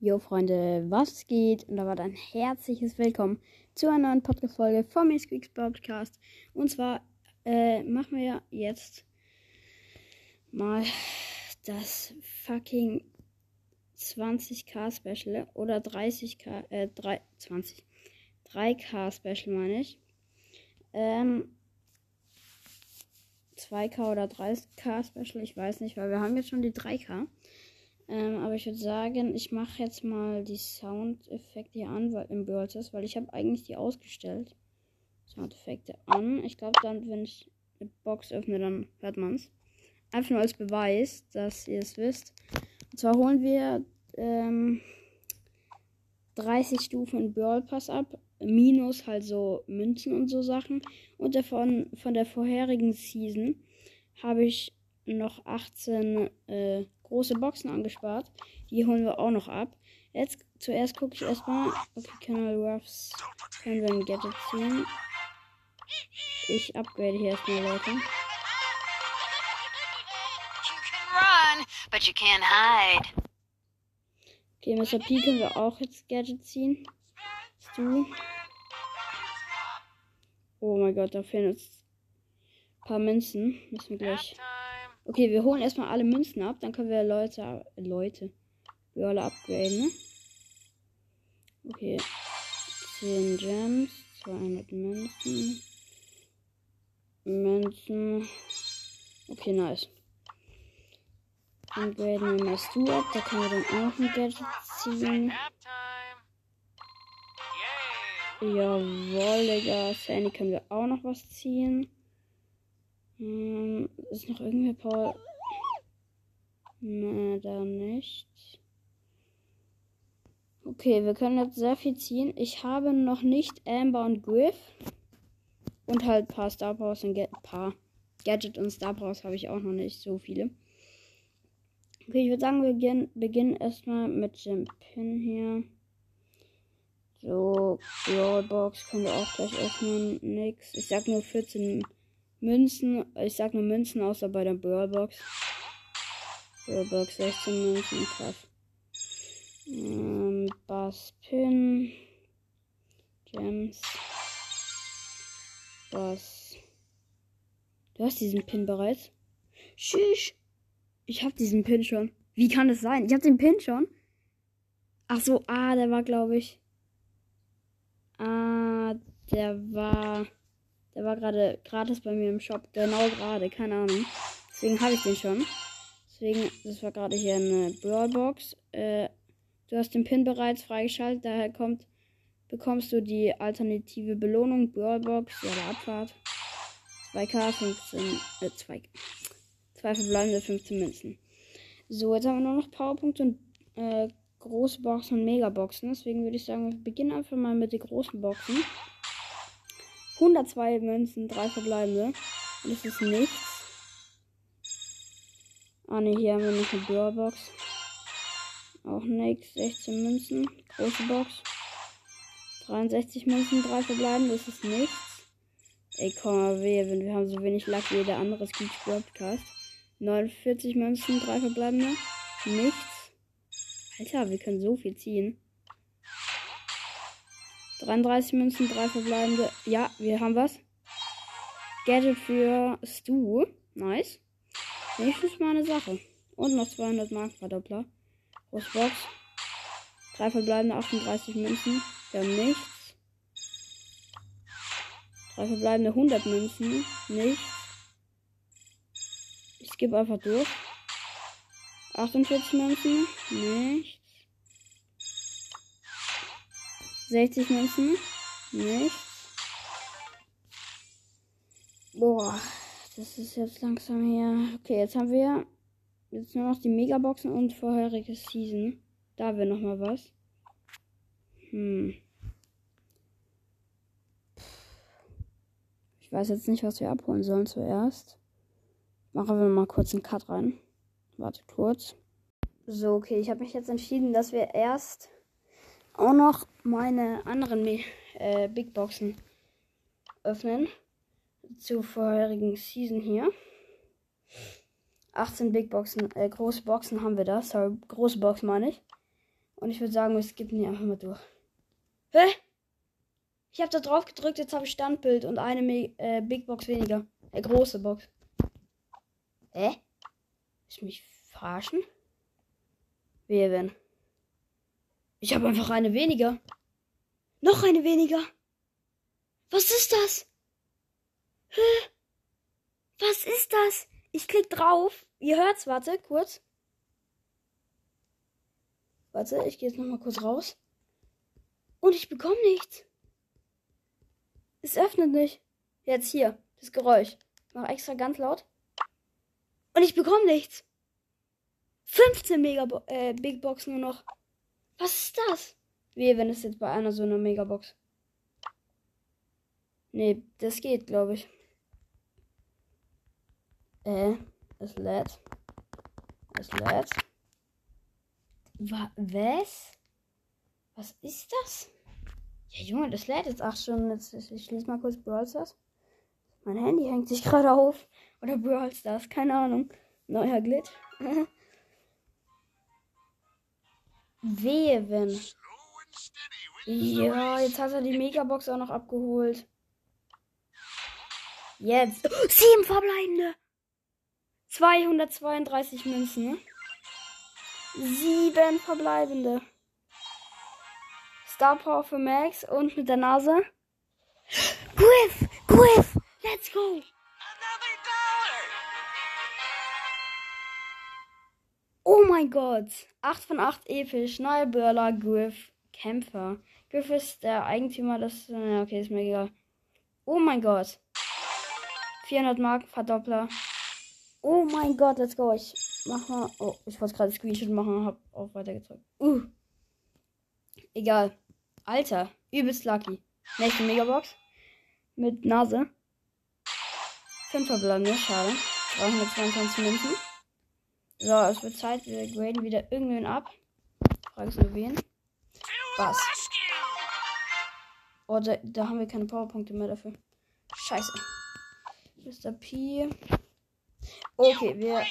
Jo Freunde, was geht? Und da war ein herzliches Willkommen zu einer neuen Podcast-Folge vom Squeaks Podcast. Und zwar äh, machen wir jetzt mal das fucking 20k Special oder 30k, äh, 3, 20, 3k Special meine ich. Ähm, 2k oder 30k Special, ich weiß nicht, weil wir haben jetzt schon die 3k. Ähm, aber ich würde sagen, ich mache jetzt mal die Soundeffekte hier an weil, im Brawl weil ich habe eigentlich die ausgestellt. Soundeffekte an. Ich glaube dann, wenn ich eine Box öffne, dann hört man es. Einfach nur als Beweis, dass ihr es wisst. Und zwar holen wir ähm, 30 Stufen in Brawl Pass ab. Minus halt so Münzen und so Sachen. Und davon, von der vorherigen Season habe ich noch 18 äh, große Boxen angespart. Die holen wir auch noch ab. Jetzt zuerst gucke ich erstmal. Okay, Colonel Ruffs können wir ein Gadget ziehen. Ich upgrade hier erstmal, Leute. Okay, Mr. P können wir auch jetzt Gadget ziehen. Du. Oh mein Gott, da fehlen uns ein paar Münzen. Müssen wir gleich Okay, wir holen erstmal alle Münzen ab. Dann können wir Leute, Leute, wir alle upgraden, ne? Okay. 10 Gems, 200 Münzen. Münzen. Okay, nice. Dann graden wir mal Stu ab. Da können wir dann auch ein Gadget ziehen. Jawohl, Digga. Sandy können wir auch noch was ziehen. Hm, ist noch irgendwer Paul? Ne, da nicht. Okay, wir können jetzt sehr viel ziehen. Ich habe noch nicht Amber und Griff. Und halt ein paar Star Powers und Get paar Gadget und Star Powers habe ich auch noch nicht so viele. Okay, ich würde sagen, wir beginnen, beginnen erstmal mit dem Pin hier. So, Brawlbox können wir auch gleich öffnen. Nix. Ich sag nur 14 Münzen. Ich sag nur Münzen, außer bei der Brawlbox. Brawlbox 16 Münzen, krass. Ähm, Bass Pin. Gems. Bass. Du hast diesen Pin bereits? Tschüss. Ich hab diesen Pin schon. Wie kann das sein? Ich hab den Pin schon. Ach so, ah, der war, glaube ich. Ah, der war. Der war gerade gratis bei mir im Shop. Genau gerade, keine Ahnung. Deswegen habe ich den schon. Deswegen, das war gerade hier eine Brawlbox. Äh, du hast den Pin bereits freigeschaltet. Daher kommt, bekommst du die alternative Belohnung Brawlbox. Ja, der Abfahrt. 2K, 15, äh, 2, 2 verbleibende 15 Münzen. So, jetzt haben wir nur noch Powerpunkte und äh, große Boxen und Megaboxen. Deswegen würde ich sagen, wir beginnen einfach mal mit den großen Boxen. 102 Münzen, 3 verbleibende. Und das ist nichts. Ah ne, hier haben wir noch eine Brawlbox. Auch nichts. 16 Münzen. Große Box. 63 Münzen, 3 verbleibende. Das ist nichts. Ey, komm mal wehe, wenn wir haben so wenig Lack wie jeder andere Speech Podcast. 49 Münzen, 3 verbleibende. Nichts. Alter, wir können so viel ziehen. 33 Münzen, 3 verbleibende. Ja, wir haben was. Gadget für Stu. Nice. Nächstes Mal eine Sache. Und noch 200 Mark Verdoppler. Großbox. 3 verbleibende 38 Münzen. Wir haben nichts. 3 verbleibende 100 Münzen. Nichts. Ich skippe einfach durch. 48 Münzen. Nichts. 60 Münzen. Nicht. Boah, das ist jetzt langsam hier. Okay, jetzt haben wir jetzt nur noch die Megaboxen und vorherige Season. Da wäre noch mal was. Hm. Ich weiß jetzt nicht, was wir abholen sollen zuerst. Machen wir mal kurz einen Cut rein. Warte kurz. So, okay, ich habe mich jetzt entschieden, dass wir erst auch noch meine anderen äh, Big Boxen öffnen. Zur vorherigen Season hier. 18 Big Boxen, äh, große Boxen haben wir da. Sorry, große Box meine ich. Und ich würde sagen, wir skippen die einfach mal durch. Hä? Ich habe da drauf gedrückt, jetzt habe ich Standbild und eine Me äh, Big Box weniger. Äh, große Box. Hä? Ist mich verarschen? Wer wenn? Ich habe einfach eine weniger. Noch eine weniger. Was ist das? Hä? Was ist das? Ich klick drauf. Ihr hört's, warte, kurz. Warte, ich gehe jetzt noch mal kurz raus. Und ich bekomme nichts. Es öffnet nicht. Jetzt hier, das Geräusch. Mach extra ganz laut. Und ich bekomme nichts. 15 Mega äh, Big Box nur noch. Was ist das? Wie wenn es jetzt bei einer so einer Megabox. Nee, das geht, glaube ich. Äh, es lädt. Es lädt. Wa was? Was ist das? Ja, Junge, das lädt jetzt auch schon. Jetzt, ich schließe mal kurz Brawl Stars. Mein Handy hängt sich gerade auf. Oder Brawl Stars, keine Ahnung. Neuer Glitch. Wehe, wenn. Ja, jetzt hat er die Megabox auch noch abgeholt. Jetzt. Sieben verbleibende. 232 Münzen. Ne? Sieben verbleibende. Star Power für Max und mit der Nase. Griff! Griff! Let's go! Oh mein Gott. 8 von 8 episch. Neuer Börler, Griff, Kämpfer. Griff ist der Eigentümer des. Okay, ist mir egal. Oh mein Gott. 400 Mark, Verdoppler. Oh mein Gott, let's go. Ich mach mal. Oh, ich wollte gerade Screenshot machen, hab auch weitergedrückt. Uh. Egal. Alter, übelst lucky. Nächste Megabox. Mit Nase. 5 verbleibende, schade. 322 Münzen. So, es wird Zeit, wir graden wieder irgendwen ab. Frage nur wen. Was? Oh, da, da haben wir keine Powerpunkte mehr dafür. Scheiße. Mr. P. Okay, wir.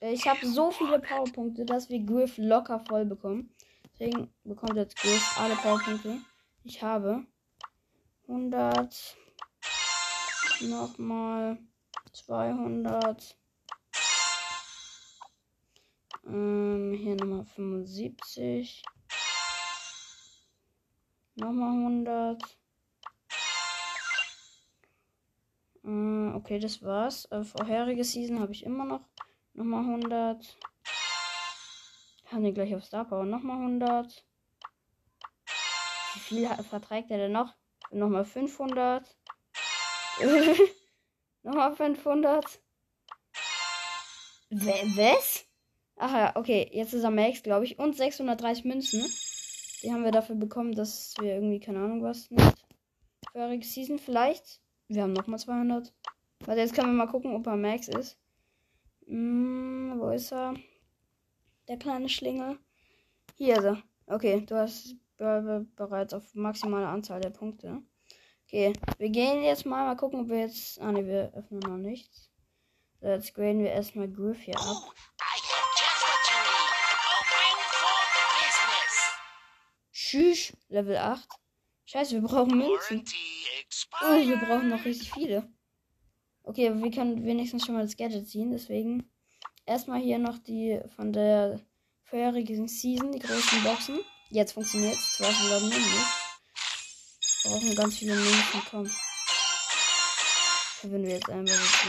Ich habe so viele Powerpunkte, dass wir Griff locker voll bekommen. Deswegen bekommt jetzt Griff alle Powerpunkte. Ich habe 100. Nochmal 200. Ähm, hier nochmal 75. Nochmal 100. Äh, okay, das war's. Äh, vorherige Season habe ich immer noch. Nochmal 100. Haben wir gleich auf Star Power. Nochmal 100. Wie viel verträgt er denn noch? Nochmal 500. Nochmal 500. Was? Ach ja, okay. Jetzt ist er Max, glaube ich. Und 630 Münzen. Die haben wir dafür bekommen, dass wir irgendwie, keine Ahnung was, nicht. Vorherige Season vielleicht. Wir haben nochmal 200. Warte, jetzt können wir mal gucken, ob er Max ist. Hm, wo ist er? Der kleine Schlingel. Hier ist er. Okay, du hast bereits auf maximale Anzahl der Punkte. Okay, wir gehen jetzt mal, mal gucken, ob wir jetzt. Ah ne, wir öffnen noch nichts. So, jetzt graden wir erstmal Griff hier ab. Tschüss, Level 8. Scheiße, wir brauchen Münzen. Oh, wir brauchen noch richtig viele. Okay, aber wir können wenigstens schon mal das Gadget ziehen. Deswegen erstmal hier noch die von der vorherigen Season, die großen Boxen. Jetzt funktioniert es. Zwar schon glaube ich nicht. Brauchen ganz viele Münzen, komm. Wenn wir jetzt einmal so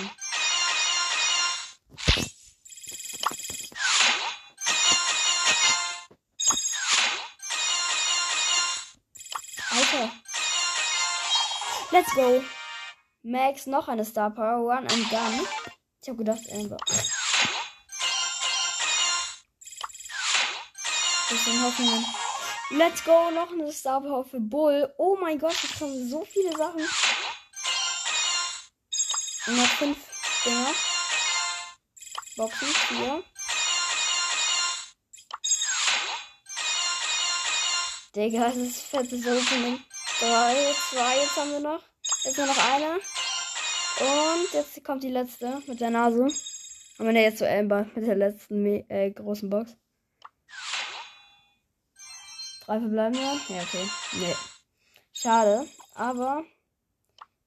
Let's go. Max, noch eine Star Power, One and Gun. Ich habe gedacht, Amber. Bisschen Hoffnungen. Let's go, noch eine Star Power für Bull. Oh mein Gott, jetzt kommen so viele Sachen. Und noch fünf Dinger. Boxen, vier. Digga, das ist fettes Opening. Drei, zwei, jetzt haben wir noch. Jetzt nur noch eine. Und jetzt kommt die letzte mit der Nase. Und wenn er jetzt so Amber mit der letzten äh, großen Box. Drei verbleiben wir. Ja, okay. Nee. Schade. Aber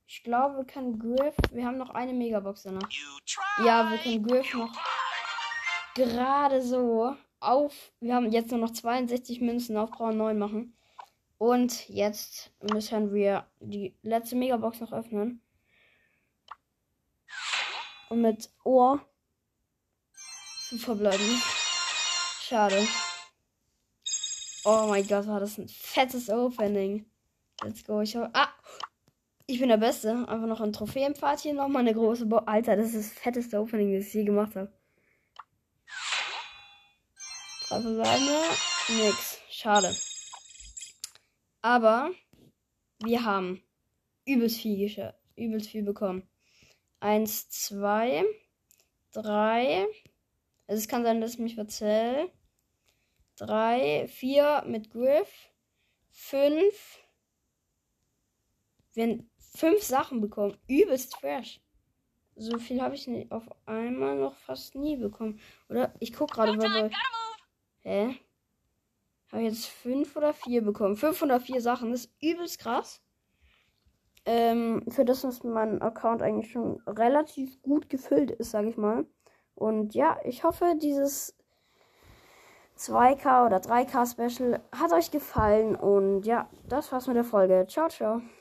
ich glaube, wir können Griff. Wir haben noch eine Megabox danach. Ja, wir können Griff noch gerade so auf. Wir haben jetzt nur noch 62 Münzen auf Braun 9 machen. Und jetzt müssen wir die letzte Megabox noch öffnen. Und mit Ohr verbleiben. Schade. Oh mein Gott, war das ein fettes Opening. Let's go. Ich hab, ah, ich bin der Beste. Einfach noch ein Trophäenpfad hier. Nochmal eine große Bo Alter, das ist das fetteste Opening, das ich je gemacht habe. Drei verbleibende. Nix. Schade. Aber wir haben übelst viel, übelst viel bekommen. Eins, zwei, drei. Also es kann sein, dass ich mich verzähle. Drei, vier mit Griff. Fünf. Wir haben fünf Sachen bekommen. Übelst fresh. So viel habe ich nicht auf einmal noch fast nie bekommen. Oder? Ich guck gerade bei. Hä? Habe jetzt fünf oder vier bekommen? Fünf oder vier Sachen. Das ist übelst krass. Ähm, für das, dass mein Account eigentlich schon relativ gut gefüllt ist, sage ich mal. Und ja, ich hoffe, dieses 2K oder 3K Special hat euch gefallen. Und ja, das war's mit der Folge. Ciao, ciao.